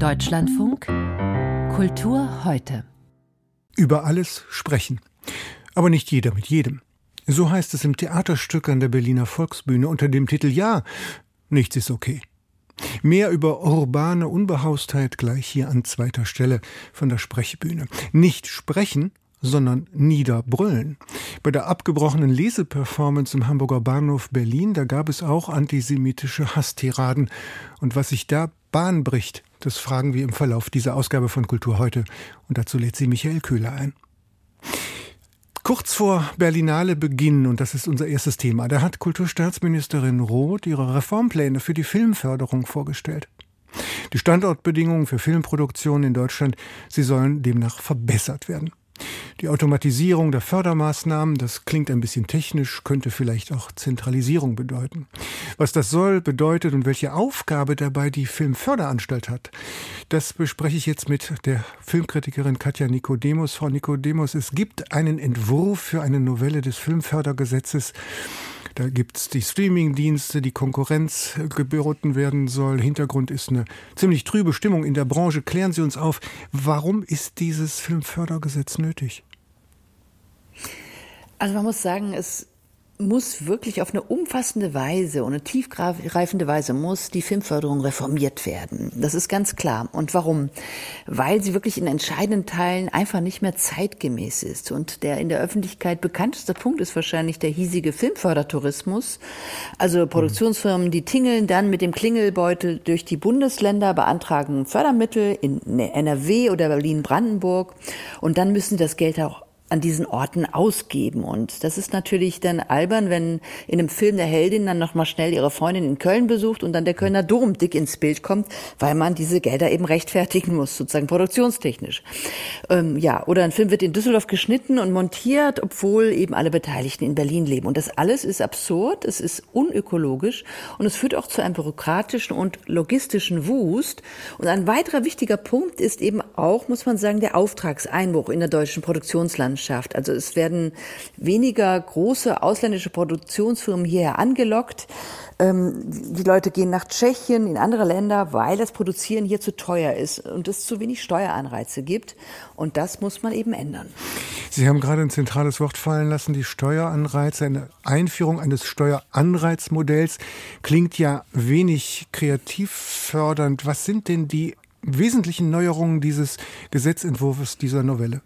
Deutschlandfunk Kultur heute. Über alles sprechen. Aber nicht jeder mit jedem. So heißt es im Theaterstück an der Berliner Volksbühne unter dem Titel Ja, nichts ist okay. Mehr über urbane Unbehaustheit gleich hier an zweiter Stelle von der Sprechbühne. Nicht sprechen, sondern niederbrüllen. Bei der abgebrochenen Leseperformance im Hamburger Bahnhof Berlin, da gab es auch antisemitische Hasstiraden. Und was sich da Bahn bricht, das fragen wir im Verlauf dieser Ausgabe von Kultur heute. Und dazu lädt sie Michael Köhler ein. Kurz vor Berlinale Beginn, und das ist unser erstes Thema, da hat Kulturstaatsministerin Roth ihre Reformpläne für die Filmförderung vorgestellt. Die Standortbedingungen für Filmproduktion in Deutschland, sie sollen demnach verbessert werden. Die Automatisierung der Fördermaßnahmen, das klingt ein bisschen technisch, könnte vielleicht auch Zentralisierung bedeuten. Was das soll, bedeutet und welche Aufgabe dabei die Filmförderanstalt hat, das bespreche ich jetzt mit der Filmkritikerin Katja Nikodemus. Frau Nikodemus, es gibt einen Entwurf für eine Novelle des Filmfördergesetzes. Da gibt es die Streamingdienste, die Konkurrenz geboten werden soll. Hintergrund ist eine ziemlich trübe Stimmung in der Branche. Klären Sie uns auf, warum ist dieses Filmfördergesetz nötig? Also man muss sagen, es muss wirklich auf eine umfassende Weise und eine tiefgreifende Weise muss die Filmförderung reformiert werden. Das ist ganz klar. Und warum? Weil sie wirklich in entscheidenden Teilen einfach nicht mehr zeitgemäß ist. Und der in der Öffentlichkeit bekannteste Punkt ist wahrscheinlich der hiesige Filmfördertourismus. Also Produktionsfirmen, die tingeln dann mit dem Klingelbeutel durch die Bundesländer, beantragen Fördermittel in NRW oder Berlin-Brandenburg. Und dann müssen das Geld auch an diesen Orten ausgeben. Und das ist natürlich dann albern, wenn in einem Film der Heldin dann nochmal schnell ihre Freundin in Köln besucht und dann der Kölner Dom dick ins Bild kommt, weil man diese Gelder eben rechtfertigen muss, sozusagen produktionstechnisch. Ähm, ja, oder ein Film wird in Düsseldorf geschnitten und montiert, obwohl eben alle Beteiligten in Berlin leben. Und das alles ist absurd, es ist unökologisch und es führt auch zu einem bürokratischen und logistischen Wust. Und ein weiterer wichtiger Punkt ist eben auch, muss man sagen, der Auftragseinbruch in der deutschen Produktionslandschaft. Landschaft. Also es werden weniger große ausländische Produktionsfirmen hierher angelockt. Ähm, die Leute gehen nach Tschechien, in andere Länder, weil das Produzieren hier zu teuer ist und es zu wenig Steueranreize gibt. Und das muss man eben ändern. Sie haben gerade ein zentrales Wort fallen lassen, die Steueranreize. Eine Einführung eines Steueranreizmodells klingt ja wenig kreativ fördernd. Was sind denn die wesentlichen Neuerungen dieses Gesetzentwurfs dieser Novelle?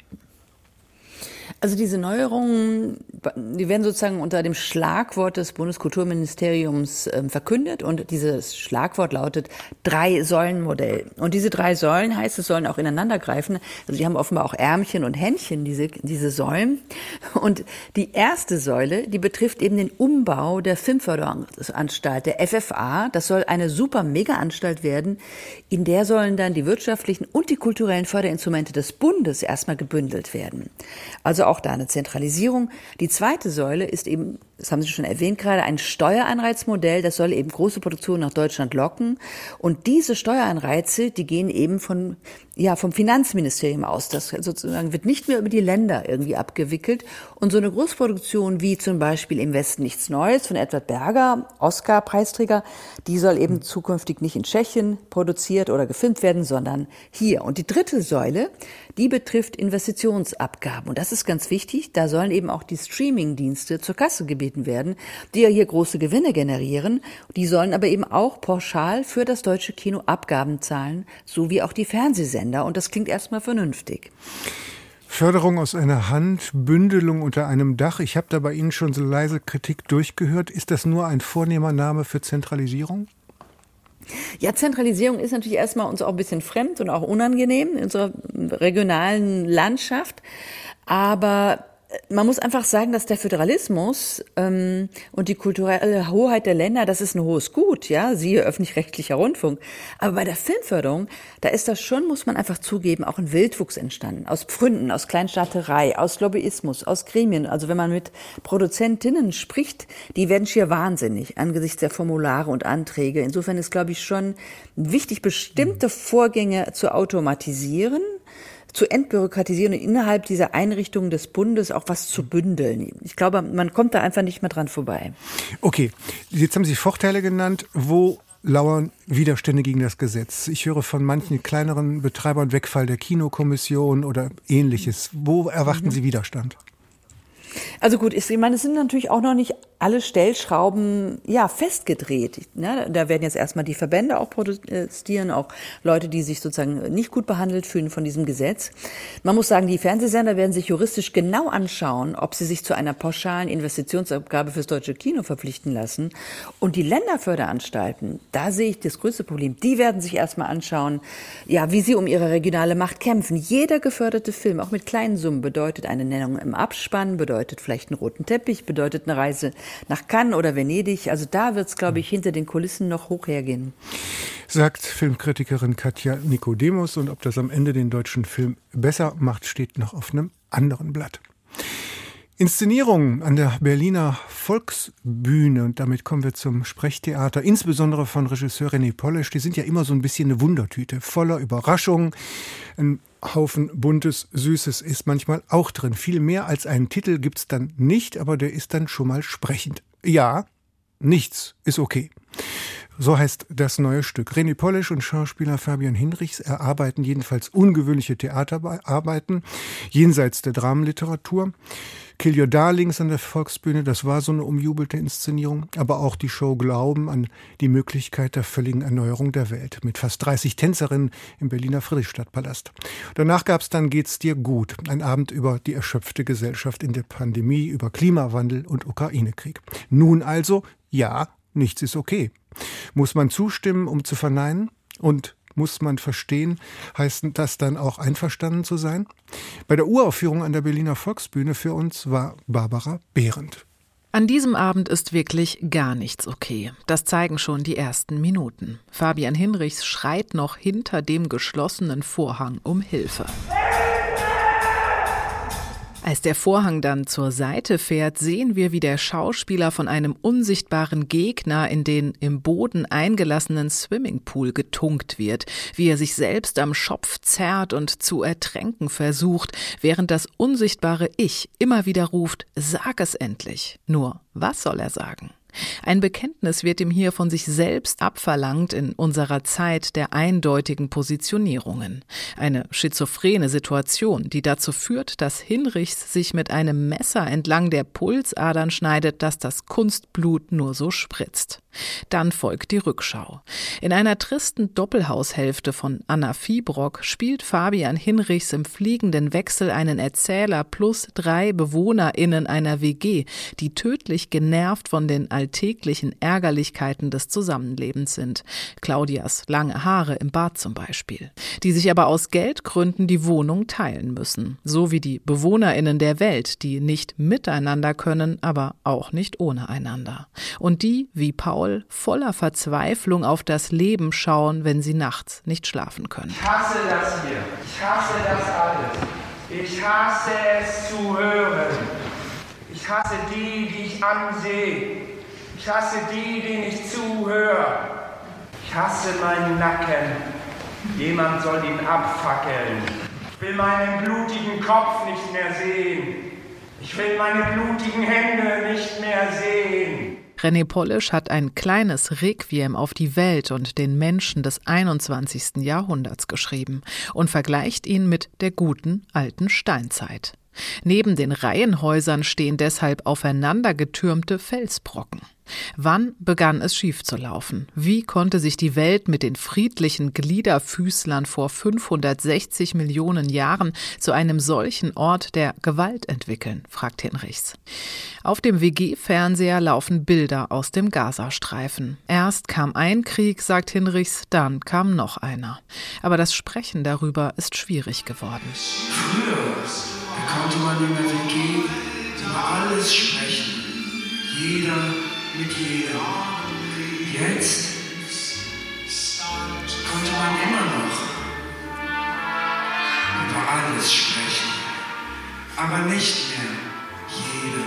Also diese Neuerungen, die werden sozusagen unter dem Schlagwort des Bundeskulturministeriums äh, verkündet und dieses Schlagwort lautet Drei-Säulen-Modell. Und diese drei Säulen heißt, es sollen auch ineinander greifen. Also die haben offenbar auch Ärmchen und Händchen, diese, diese Säulen. Und die erste Säule, die betrifft eben den Umbau der Filmförderanstalt, der FFA. Das soll eine super Mega-Anstalt werden. In der sollen dann die wirtschaftlichen und die kulturellen Förderinstrumente des Bundes erstmal gebündelt werden. Also auch auch da eine Zentralisierung. Die zweite Säule ist eben, das haben Sie schon erwähnt gerade, ein Steueranreizmodell. Das soll eben große Produktionen nach Deutschland locken. Und diese Steueranreize, die gehen eben von, ja, vom Finanzministerium aus. Das sozusagen wird nicht mehr über die Länder irgendwie abgewickelt. Und so eine Großproduktion wie zum Beispiel im Westen nichts Neues von Edward Berger, Oscar-Preisträger, die soll eben zukünftig nicht in Tschechien produziert oder gefilmt werden, sondern hier. Und die dritte Säule, die betrifft Investitionsabgaben. Und das ist ganz wichtig. Da sollen eben auch die Streaming-Dienste zur Kasse gebeten werden, die ja hier große Gewinne generieren. Die sollen aber eben auch pauschal für das deutsche Kino Abgaben zahlen, so wie auch die Fernsehsender. Und das klingt erstmal vernünftig. Förderung aus einer Hand, Bündelung unter einem Dach. Ich habe da bei Ihnen schon so leise Kritik durchgehört. Ist das nur ein vornehmer Name für Zentralisierung? Ja, Zentralisierung ist natürlich erstmal uns auch ein bisschen fremd und auch unangenehm in unserer regionalen Landschaft. Aber man muss einfach sagen, dass der Föderalismus ähm, und die kulturelle Hoheit der Länder, das ist ein hohes Gut, ja, siehe öffentlich-rechtlicher Rundfunk. Aber bei der Filmförderung, da ist das schon, muss man einfach zugeben, auch ein Wildwuchs entstanden. Aus Pfründen, aus Kleinstaaterei, aus Lobbyismus, aus Gremien. Also wenn man mit Produzentinnen spricht, die werden schier wahnsinnig angesichts der Formulare und Anträge. Insofern ist, glaube ich, schon wichtig, bestimmte Vorgänge zu automatisieren zu entbürokratisieren und innerhalb dieser Einrichtungen des Bundes auch was zu bündeln. Ich glaube, man kommt da einfach nicht mehr dran vorbei. Okay, jetzt haben Sie Vorteile genannt. Wo lauern Widerstände gegen das Gesetz. Ich höre von manchen kleineren Betreibern Wegfall der Kinokommission oder ähnliches. Wo erwarten mhm. Sie Widerstand? Also gut, ich meine, es sind natürlich auch noch nicht alle Stellschrauben ja festgedreht. Ne? Da werden jetzt erstmal die Verbände auch protestieren, auch Leute, die sich sozusagen nicht gut behandelt fühlen von diesem Gesetz. Man muss sagen, die Fernsehsender werden sich juristisch genau anschauen, ob sie sich zu einer pauschalen Investitionsabgabe fürs deutsche Kino verpflichten lassen. Und die Länderförderanstalten, da sehe ich das größte Problem. Die werden sich erstmal anschauen, ja, wie sie um ihre regionale Macht kämpfen. Jeder geförderte Film, auch mit kleinen Summen, bedeutet eine Nennung im Abspann, bedeutet vielleicht einen roten Teppich, bedeutet eine Reise nach Cannes oder Venedig. Also da wird es, glaube ich, hinter den Kulissen noch hoch hergehen. Sagt Filmkritikerin Katja Nikodemus. Und ob das am Ende den deutschen Film besser macht, steht noch auf einem anderen Blatt. Inszenierungen an der Berliner Volksbühne, und damit kommen wir zum Sprechtheater, insbesondere von Regisseur René Polisch, die sind ja immer so ein bisschen eine Wundertüte, voller Überraschungen. Ein Haufen buntes, süßes ist manchmal auch drin. Viel mehr als einen Titel gibt's dann nicht, aber der ist dann schon mal sprechend. Ja, nichts ist okay. So heißt das neue Stück. René Polisch und Schauspieler Fabian Hinrichs erarbeiten jedenfalls ungewöhnliche Theaterarbeiten jenseits der Dramenliteratur. Kill Your Darlings an der Volksbühne, das war so eine umjubelte Inszenierung, aber auch die Show Glauben an die Möglichkeit der völligen Erneuerung der Welt mit fast 30 Tänzerinnen im Berliner Friedrichstadtpalast. Danach gab es dann Geht's dir gut, ein Abend über die erschöpfte Gesellschaft in der Pandemie, über Klimawandel und Ukraine-Krieg. Nun also, ja, nichts ist okay. Muss man zustimmen, um zu verneinen? Und muss man verstehen, heißt das dann auch einverstanden zu sein? Bei der Uraufführung an der Berliner Volksbühne für uns war Barbara Behrendt. An diesem Abend ist wirklich gar nichts okay. Das zeigen schon die ersten Minuten. Fabian Hinrichs schreit noch hinter dem geschlossenen Vorhang um Hilfe. Als der Vorhang dann zur Seite fährt, sehen wir, wie der Schauspieler von einem unsichtbaren Gegner in den im Boden eingelassenen Swimmingpool getunkt wird, wie er sich selbst am Schopf zerrt und zu ertränken versucht, während das unsichtbare Ich immer wieder ruft, sag es endlich. Nur, was soll er sagen? Ein Bekenntnis wird ihm hier von sich selbst abverlangt in unserer Zeit der eindeutigen Positionierungen. Eine schizophrene Situation, die dazu führt, dass Hinrichs sich mit einem Messer entlang der Pulsadern schneidet, dass das Kunstblut nur so spritzt. Dann folgt die Rückschau. In einer tristen Doppelhaushälfte von Anna Fiebrock spielt Fabian Hinrichs im fliegenden Wechsel einen Erzähler plus drei BewohnerInnen einer WG, die tödlich genervt von den alltäglichen Ärgerlichkeiten des Zusammenlebens sind. Claudias lange Haare im Bad zum Beispiel. Die sich aber aus Geldgründen die Wohnung teilen müssen. So wie die BewohnerInnen der Welt, die nicht miteinander können, aber auch nicht ohne einander. Und die, wie Paul voller Verzweiflung auf das Leben schauen, wenn sie nachts nicht schlafen können. Ich hasse das hier. Ich hasse das alles. Ich hasse es zu hören. Ich hasse die, die ich ansehe. Ich hasse die, denen ich zuhöre. Ich hasse meinen Nacken. Jemand soll ihn abfackeln. Ich will meinen blutigen Kopf nicht mehr sehen. Ich will meine blutigen Hände nicht mehr sehen. René Polisch hat ein kleines Requiem auf die Welt und den Menschen des 21. Jahrhunderts geschrieben und vergleicht ihn mit der guten alten Steinzeit. Neben den Reihenhäusern stehen deshalb aufeinandergetürmte Felsbrocken. Wann begann es schief zu laufen? Wie konnte sich die Welt mit den friedlichen Gliederfüßlern vor 560 Millionen Jahren zu einem solchen Ort der Gewalt entwickeln? fragt Hinrichs. Auf dem WG-Fernseher laufen Bilder aus dem Gazastreifen. Erst kam ein Krieg, sagt Hinrichs, dann kam noch einer. Aber das Sprechen darüber ist schwierig geworden. Früher konnte man der WG über alles sprechen. Jeder mit jedem. Jetzt konnte man immer noch über alles sprechen, aber nicht mehr jeder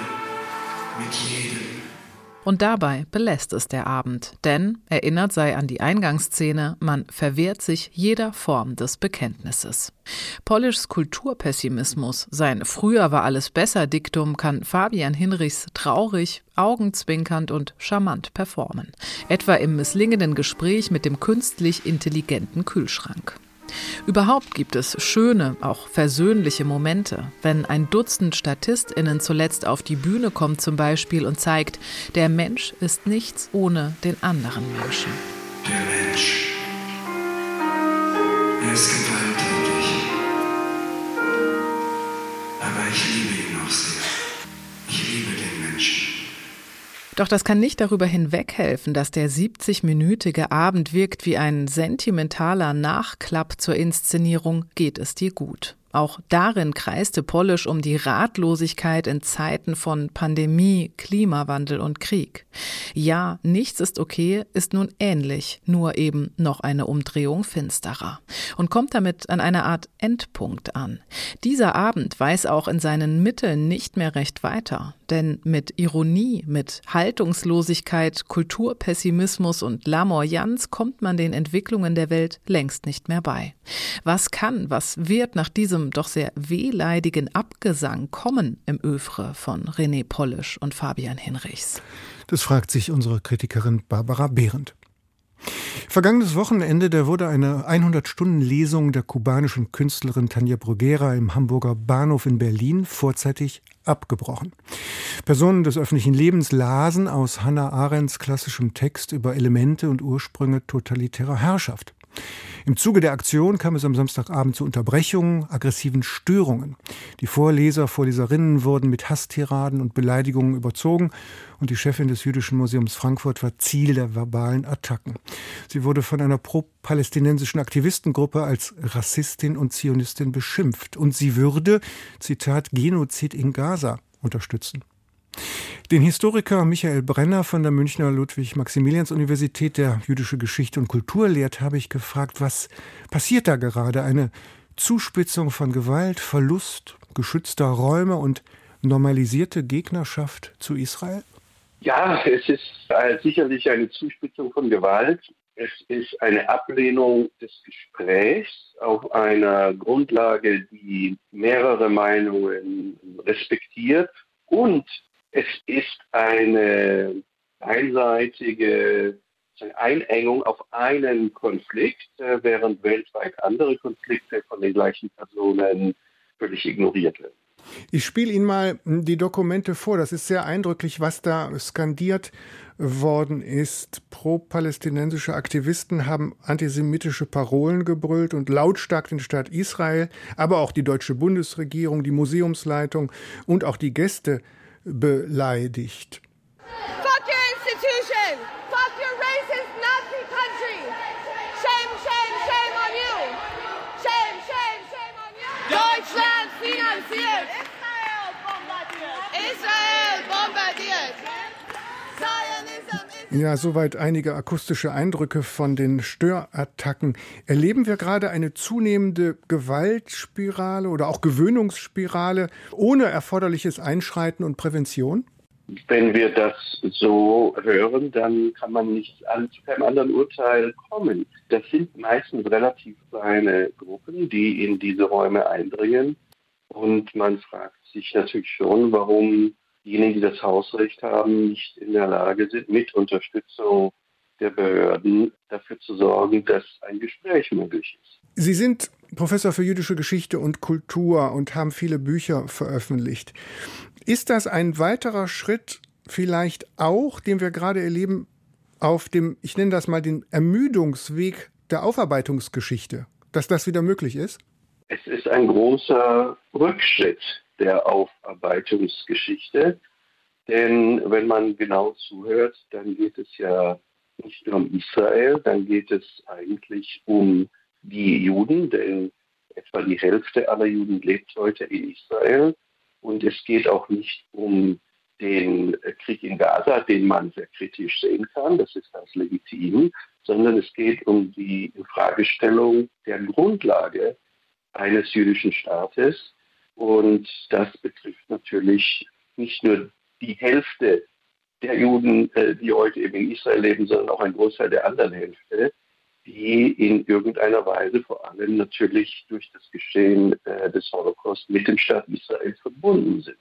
mit jedem. Und dabei belässt es der Abend, denn erinnert sei an die Eingangsszene, man verwehrt sich jeder Form des Bekenntnisses. Polischs Kulturpessimismus, sein Früher war alles besser Diktum kann Fabian Hinrichs traurig, augenzwinkernd und charmant performen. Etwa im misslingenden Gespräch mit dem künstlich intelligenten Kühlschrank. Überhaupt gibt es schöne, auch versöhnliche Momente, wenn ein Dutzend StatistInnen zuletzt auf die Bühne kommt zum Beispiel und zeigt, der Mensch ist nichts ohne den anderen Menschen. Der Mensch. Ist gewalttätig. Doch das kann nicht darüber hinweghelfen, dass der 70-minütige Abend wirkt wie ein sentimentaler Nachklapp zur Inszenierung Geht es dir gut. Auch darin kreiste Polish um die Ratlosigkeit in Zeiten von Pandemie, Klimawandel und Krieg. Ja, nichts ist okay ist nun ähnlich, nur eben noch eine Umdrehung finsterer und kommt damit an eine Art Endpunkt an. Dieser Abend weiß auch in seinen Mitteln nicht mehr recht weiter, denn mit Ironie, mit Haltungslosigkeit, Kulturpessimismus und Lamoyanz kommt man den Entwicklungen der Welt längst nicht mehr bei. Was kann, was wird nach diesem doch sehr wehleidigen Abgesang kommen im Övre von René Polisch und Fabian Hinrichs? Das fragt sich unsere Kritikerin Barbara Behrendt. Vergangenes Wochenende, da wurde eine 100-Stunden-Lesung der kubanischen Künstlerin Tanja Bruguera im Hamburger Bahnhof in Berlin vorzeitig abgebrochen. Personen des öffentlichen Lebens lasen aus Hannah Arendts klassischem Text über Elemente und Ursprünge totalitärer Herrschaft. Im Zuge der Aktion kam es am Samstagabend zu Unterbrechungen, aggressiven Störungen. Die Vorleser, Vorleserinnen wurden mit Hasstiraden und Beleidigungen überzogen und die Chefin des Jüdischen Museums Frankfurt war Ziel der verbalen Attacken. Sie wurde von einer pro-palästinensischen Aktivistengruppe als Rassistin und Zionistin beschimpft und sie würde, Zitat, Genozid in Gaza unterstützen. Den Historiker Michael Brenner von der Münchner Ludwig-Maximilians-Universität, der jüdische Geschichte und Kultur lehrt, habe ich gefragt, was passiert da gerade? Eine Zuspitzung von Gewalt, Verlust geschützter Räume und normalisierte Gegnerschaft zu Israel? Ja, es ist äh, sicherlich eine Zuspitzung von Gewalt. Es ist eine Ablehnung des Gesprächs auf einer Grundlage, die mehrere Meinungen respektiert und es ist eine einseitige Einengung auf einen Konflikt, äh, während weltweit andere Konflikte von den gleichen Personen völlig ignoriert werden. Ich spiele Ihnen mal die Dokumente vor. Das ist sehr eindrücklich, was da skandiert worden ist. Pro-palästinensische Aktivisten haben antisemitische Parolen gebrüllt und lautstark den Staat Israel, aber auch die deutsche Bundesregierung, die Museumsleitung und auch die Gäste beleidigt. Fuck your institution! Fuck your racist Nazi country! Shame, shame, shame on you! Shame, shame, shame on you! Deutschland finanziert! Israel bombardiert! Israel bombardiert! Ja, soweit einige akustische Eindrücke von den Störattacken. Erleben wir gerade eine zunehmende Gewaltspirale oder auch Gewöhnungsspirale ohne erforderliches Einschreiten und Prävention? Wenn wir das so hören, dann kann man nicht an, zu keinem anderen Urteil kommen. Das sind meistens relativ kleine Gruppen, die in diese Räume eindringen. Und man fragt sich natürlich schon, warum diejenigen, die das Hausrecht haben, nicht in der Lage sind, mit Unterstützung der Behörden dafür zu sorgen, dass ein Gespräch möglich ist. Sie sind Professor für jüdische Geschichte und Kultur und haben viele Bücher veröffentlicht. Ist das ein weiterer Schritt vielleicht auch, den wir gerade erleben, auf dem, ich nenne das mal den Ermüdungsweg der Aufarbeitungsgeschichte, dass das wieder möglich ist? Es ist ein großer Rückschritt der Aufarbeitungsgeschichte. Denn wenn man genau zuhört, dann geht es ja nicht nur um Israel, dann geht es eigentlich um die Juden, denn etwa die Hälfte aller Juden lebt heute in Israel. Und es geht auch nicht um den Krieg in Gaza, den man sehr kritisch sehen kann, das ist ganz legitim, sondern es geht um die Infragestellung der Grundlage eines jüdischen Staates, und das betrifft natürlich nicht nur die Hälfte der Juden, äh, die heute eben in Israel leben, sondern auch ein Großteil der anderen Hälfte, die in irgendeiner Weise vor allem natürlich durch das Geschehen äh, des Holocaust mit dem Staat Israel verbunden sind.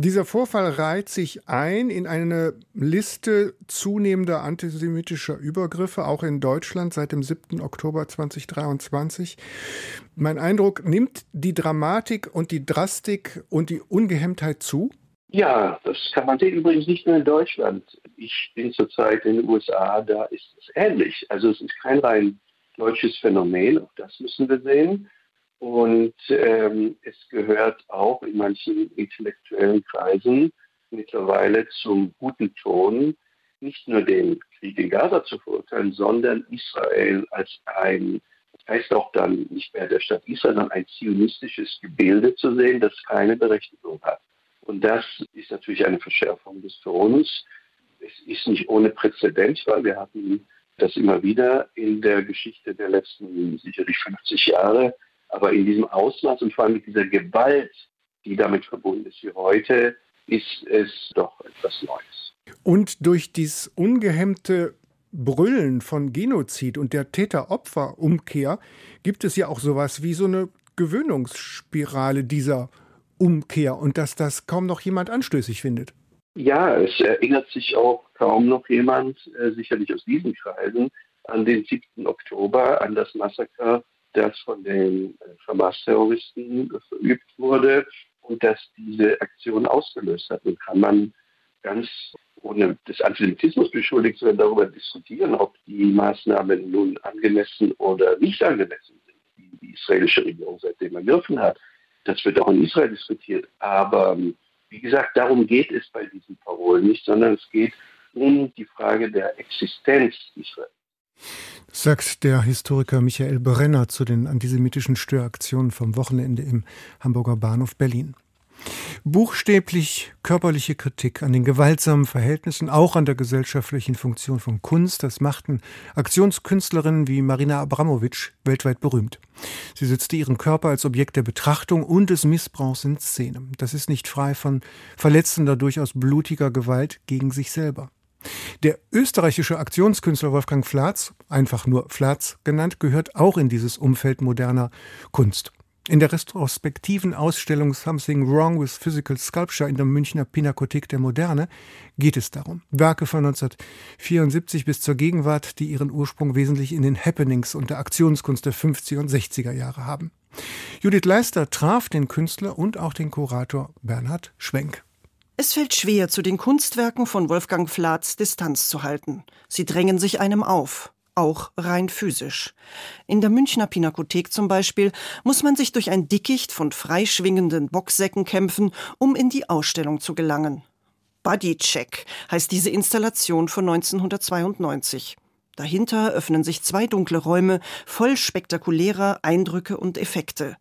Dieser Vorfall reiht sich ein in eine Liste zunehmender antisemitischer Übergriffe, auch in Deutschland seit dem 7. Oktober 2023. Mein Eindruck, nimmt die Dramatik und die Drastik und die Ungehemmtheit zu? Ja, das kann man sehen. Übrigens nicht nur in Deutschland. Ich bin zurzeit in den USA, da ist es ähnlich. Also es ist kein rein deutsches Phänomen, auch das müssen wir sehen. Und ähm, es gehört auch in manchen intellektuellen Kreisen mittlerweile zum guten Ton, nicht nur den Krieg in Gaza zu verurteilen, sondern Israel als ein, das heißt auch dann nicht mehr der Stadt Israel, sondern ein zionistisches Gebilde zu sehen, das keine Berechtigung hat. Und das ist natürlich eine Verschärfung des Tons. Es ist nicht ohne Präzedent, weil wir hatten das immer wieder in der Geschichte der letzten sicherlich 50 Jahre, aber in diesem Ausmaß und vor allem mit dieser Gewalt, die damit verbunden ist wie heute, ist es doch etwas Neues. Und durch dieses ungehemmte Brüllen von Genozid und der Täter-Opfer-Umkehr gibt es ja auch sowas wie so eine Gewöhnungsspirale dieser Umkehr und dass das kaum noch jemand anstößig findet. Ja, es erinnert sich auch kaum noch jemand, äh, sicherlich aus diesen Kreisen, an den 7. Oktober, an das Massaker das von den äh, Hamas-Terroristen verübt wurde und das diese Aktion ausgelöst hat. Und kann man ganz ohne des Antisemitismus beschuldigt zu werden, darüber diskutieren, ob die Maßnahmen nun angemessen oder nicht angemessen sind, die die israelische Regierung seitdem ergriffen hat. Das wird auch in Israel diskutiert. Aber ähm, wie gesagt, darum geht es bei diesen Parolen nicht, sondern es geht um die Frage der Existenz Israels sagt der Historiker Michael Brenner zu den antisemitischen Störaktionen vom Wochenende im Hamburger Bahnhof Berlin. Buchstäblich körperliche Kritik an den gewaltsamen Verhältnissen, auch an der gesellschaftlichen Funktion von Kunst, das machten Aktionskünstlerinnen wie Marina Abramowitsch weltweit berühmt. Sie setzte ihren Körper als Objekt der Betrachtung und des Missbrauchs in Szene. Das ist nicht frei von verletzender, durchaus blutiger Gewalt gegen sich selber. Der österreichische Aktionskünstler Wolfgang Flatz, einfach nur Flatz genannt, gehört auch in dieses Umfeld moderner Kunst. In der retrospektiven Ausstellung Something Wrong with Physical Sculpture in der Münchner Pinakothek der Moderne geht es darum. Werke von 1974 bis zur Gegenwart, die ihren Ursprung wesentlich in den Happenings und der Aktionskunst der 50er und 60er Jahre haben. Judith Leister traf den Künstler und auch den Kurator Bernhard Schwenk. Es fällt schwer, zu den Kunstwerken von Wolfgang Flatz Distanz zu halten. Sie drängen sich einem auf, auch rein physisch. In der Münchner Pinakothek zum Beispiel muss man sich durch ein Dickicht von freischwingenden Boxsäcken kämpfen, um in die Ausstellung zu gelangen. Bodycheck heißt diese Installation von 1992. Dahinter öffnen sich zwei dunkle Räume voll spektakulärer Eindrücke und Effekte.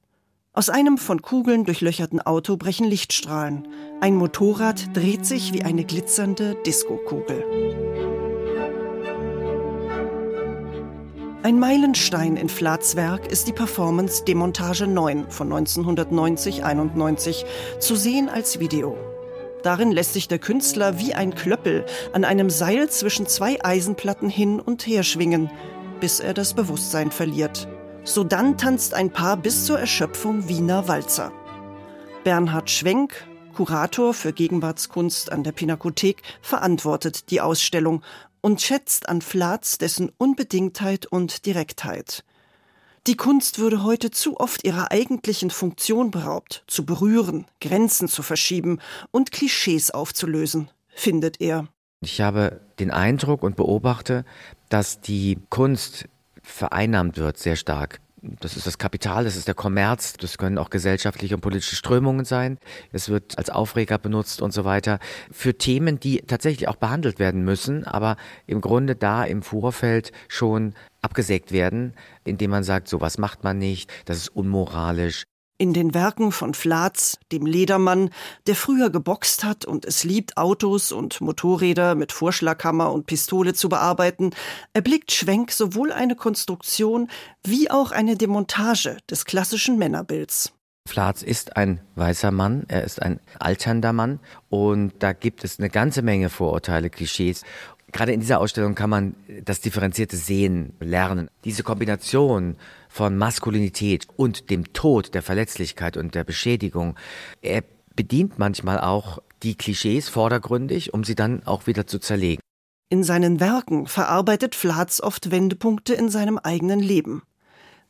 Aus einem von Kugeln durchlöcherten Auto brechen Lichtstrahlen. Ein Motorrad dreht sich wie eine glitzernde Diskokugel. Ein Meilenstein in Flats Werk ist die Performance Demontage 9 von 1990-91, zu sehen als Video. Darin lässt sich der Künstler wie ein Klöppel an einem Seil zwischen zwei Eisenplatten hin und her schwingen, bis er das Bewusstsein verliert. So dann tanzt ein Paar bis zur Erschöpfung Wiener Walzer. Bernhard Schwenk, Kurator für Gegenwartskunst an der Pinakothek, verantwortet die Ausstellung und schätzt an Flatz dessen Unbedingtheit und Direktheit. Die Kunst würde heute zu oft ihrer eigentlichen Funktion beraubt, zu berühren, Grenzen zu verschieben und Klischees aufzulösen, findet er. Ich habe den Eindruck und beobachte, dass die Kunst vereinnahmt wird, sehr stark. Das ist das Kapital, das ist der Kommerz, das können auch gesellschaftliche und politische Strömungen sein. Es wird als Aufreger benutzt und so weiter. Für Themen, die tatsächlich auch behandelt werden müssen, aber im Grunde da im Vorfeld schon abgesägt werden, indem man sagt, sowas macht man nicht, das ist unmoralisch. In den Werken von Flatz, dem Ledermann, der früher geboxt hat und es liebt, Autos und Motorräder mit Vorschlaghammer und Pistole zu bearbeiten, erblickt Schwenk sowohl eine Konstruktion wie auch eine Demontage des klassischen Männerbilds. Flatz ist ein weißer Mann, er ist ein alternder Mann und da gibt es eine ganze Menge Vorurteile, Klischees. Gerade in dieser Ausstellung kann man das differenzierte Sehen lernen. Diese Kombination von Maskulinität und dem Tod, der Verletzlichkeit und der Beschädigung, er bedient manchmal auch die Klischees vordergründig, um sie dann auch wieder zu zerlegen. In seinen Werken verarbeitet Flatz oft Wendepunkte in seinem eigenen Leben.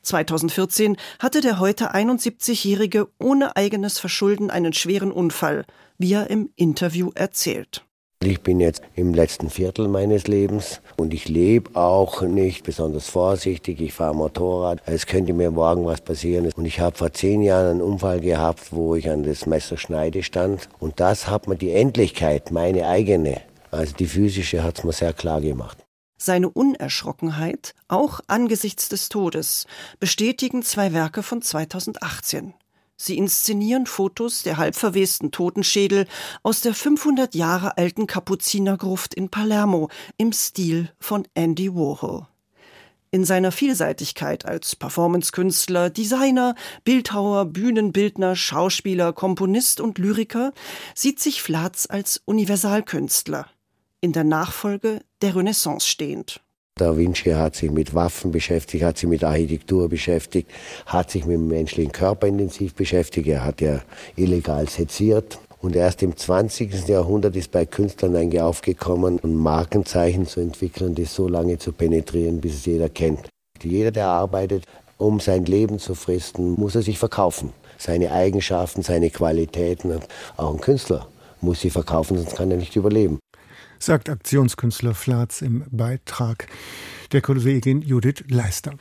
2014 hatte der heute 71-Jährige ohne eigenes Verschulden einen schweren Unfall, wie er im Interview erzählt. Ich bin jetzt im letzten Viertel meines Lebens und ich lebe auch nicht besonders vorsichtig. Ich fahre Motorrad. Es könnte mir morgen was passieren. Und ich habe vor zehn Jahren einen Unfall gehabt, wo ich an das Messerschneide stand. Und das hat mir die Endlichkeit, meine eigene, also die physische, hat es mir sehr klar gemacht. Seine Unerschrockenheit, auch angesichts des Todes, bestätigen zwei Werke von 2018. Sie inszenieren Fotos der halbverwesten Totenschädel aus der 500 Jahre alten Kapuzinergruft in Palermo im Stil von Andy Warhol. In seiner Vielseitigkeit als Performancekünstler, Designer, Bildhauer, Bühnenbildner, Schauspieler, Komponist und Lyriker sieht sich Flatz als Universalkünstler, in der Nachfolge der Renaissance stehend. Da Vinci hat sich mit Waffen beschäftigt, hat sich mit Architektur beschäftigt, hat sich mit dem menschlichen Körper intensiv beschäftigt. Er hat ja illegal seziert. Und erst im 20. Jahrhundert ist bei Künstlern eigentlich aufgekommen, ein Markenzeichen zu entwickeln, das so lange zu penetrieren, bis es jeder kennt. Jeder, der arbeitet, um sein Leben zu fristen, muss er sich verkaufen. Seine Eigenschaften, seine Qualitäten. Auch ein Künstler muss sie verkaufen, sonst kann er nicht überleben sagt Aktionskünstler Flatz im Beitrag der Kollegin Judith Leister.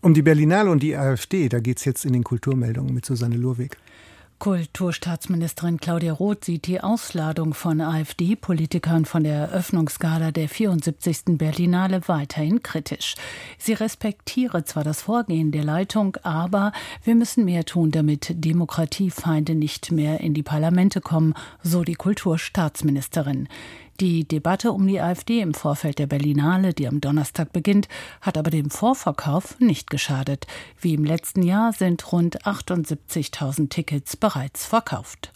Um die Berlinale und die AfD, da geht es jetzt in den Kulturmeldungen mit Susanne Lurweg. Kulturstaatsministerin Claudia Roth sieht die Ausladung von AfD-Politikern von der Eröffnungsgala der 74. Berlinale weiterhin kritisch. Sie respektiere zwar das Vorgehen der Leitung, aber wir müssen mehr tun, damit Demokratiefeinde nicht mehr in die Parlamente kommen, so die Kulturstaatsministerin. Die Debatte um die AfD im Vorfeld der Berlinale, die am Donnerstag beginnt, hat aber dem Vorverkauf nicht geschadet. Wie im letzten Jahr sind rund 78.000 Tickets bereits verkauft.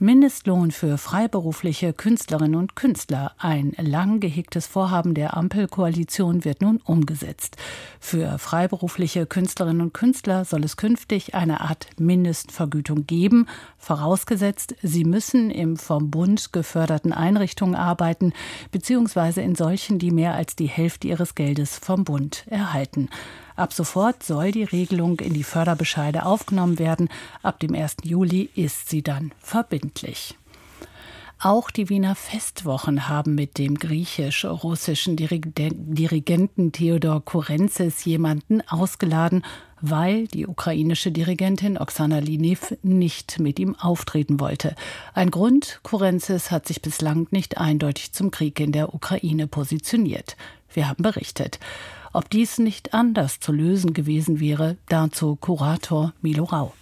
Mindestlohn für freiberufliche Künstlerinnen und Künstler. Ein lang gehegtes Vorhaben der Ampelkoalition wird nun umgesetzt. Für freiberufliche Künstlerinnen und Künstler soll es künftig eine Art Mindestvergütung geben, vorausgesetzt, sie müssen im vom Bund geförderten Einrichtungen arbeiten, beziehungsweise in solchen, die mehr als die Hälfte ihres Geldes vom Bund erhalten. Ab sofort soll die Regelung in die Förderbescheide aufgenommen werden. Ab dem 1. Juli ist sie dann verbindlich. Auch die Wiener Festwochen haben mit dem griechisch-russischen Dirigenten Theodor Kurenzis jemanden ausgeladen, weil die ukrainische Dirigentin Oksana Linev nicht mit ihm auftreten wollte. Ein Grund, Kurenzis hat sich bislang nicht eindeutig zum Krieg in der Ukraine positioniert. Wir haben berichtet. Ob dies nicht anders zu lösen gewesen wäre, dazu Kurator Milo Rau.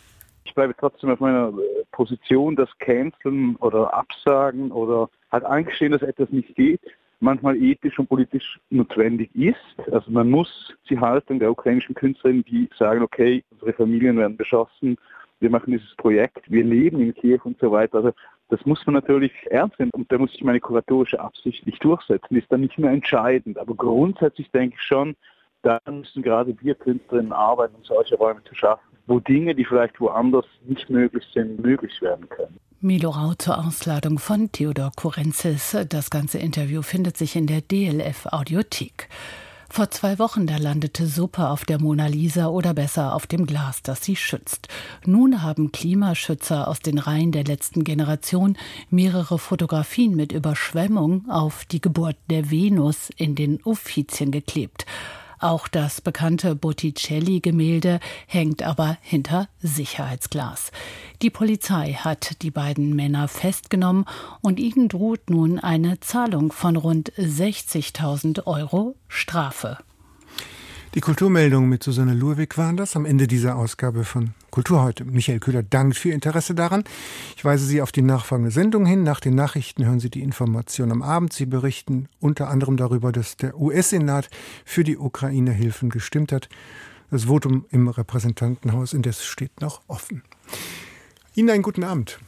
Ich bleibe trotzdem auf meiner äh, Position, dass Canceln oder Absagen oder halt eingestehen, dass etwas nicht geht, manchmal ethisch und politisch notwendig ist. Also man muss die Haltung der ukrainischen Künstlerinnen, die sagen, okay, unsere Familien werden beschossen, wir machen dieses Projekt, wir leben in Kiew und so weiter. Also das muss man natürlich ernst nehmen und da muss ich meine kuratorische Absicht nicht durchsetzen, ist dann nicht mehr entscheidend. Aber grundsätzlich denke ich schon, da müssen gerade wir Künstlerinnen arbeiten, um solche Räume zu schaffen, wo Dinge, die vielleicht woanders nicht möglich sind, möglich werden können. Milo Rau zur Ausladung von Theodor Kurenzis. Das ganze Interview findet sich in der DLF Audiothek. Vor zwei Wochen, da landete Suppe auf der Mona Lisa oder besser auf dem Glas, das sie schützt. Nun haben Klimaschützer aus den Reihen der letzten Generation mehrere Fotografien mit Überschwemmung auf die Geburt der Venus in den Uffizien geklebt. Auch das bekannte Botticelli-Gemälde hängt aber hinter Sicherheitsglas. Die Polizei hat die beiden Männer festgenommen und ihnen droht nun eine Zahlung von rund 60.000 Euro Strafe. Die Kulturmeldungen mit Susanne Luewig waren das am Ende dieser Ausgabe von Kultur heute. Michael Köhler dankt für Ihr Interesse daran. Ich weise Sie auf die nachfolgende Sendung hin. Nach den Nachrichten hören Sie die Information am Abend. Sie berichten unter anderem darüber, dass der US-Senat für die Ukraine Hilfen gestimmt hat. Das Votum im Repräsentantenhaus indes steht noch offen. Ihnen einen guten Abend.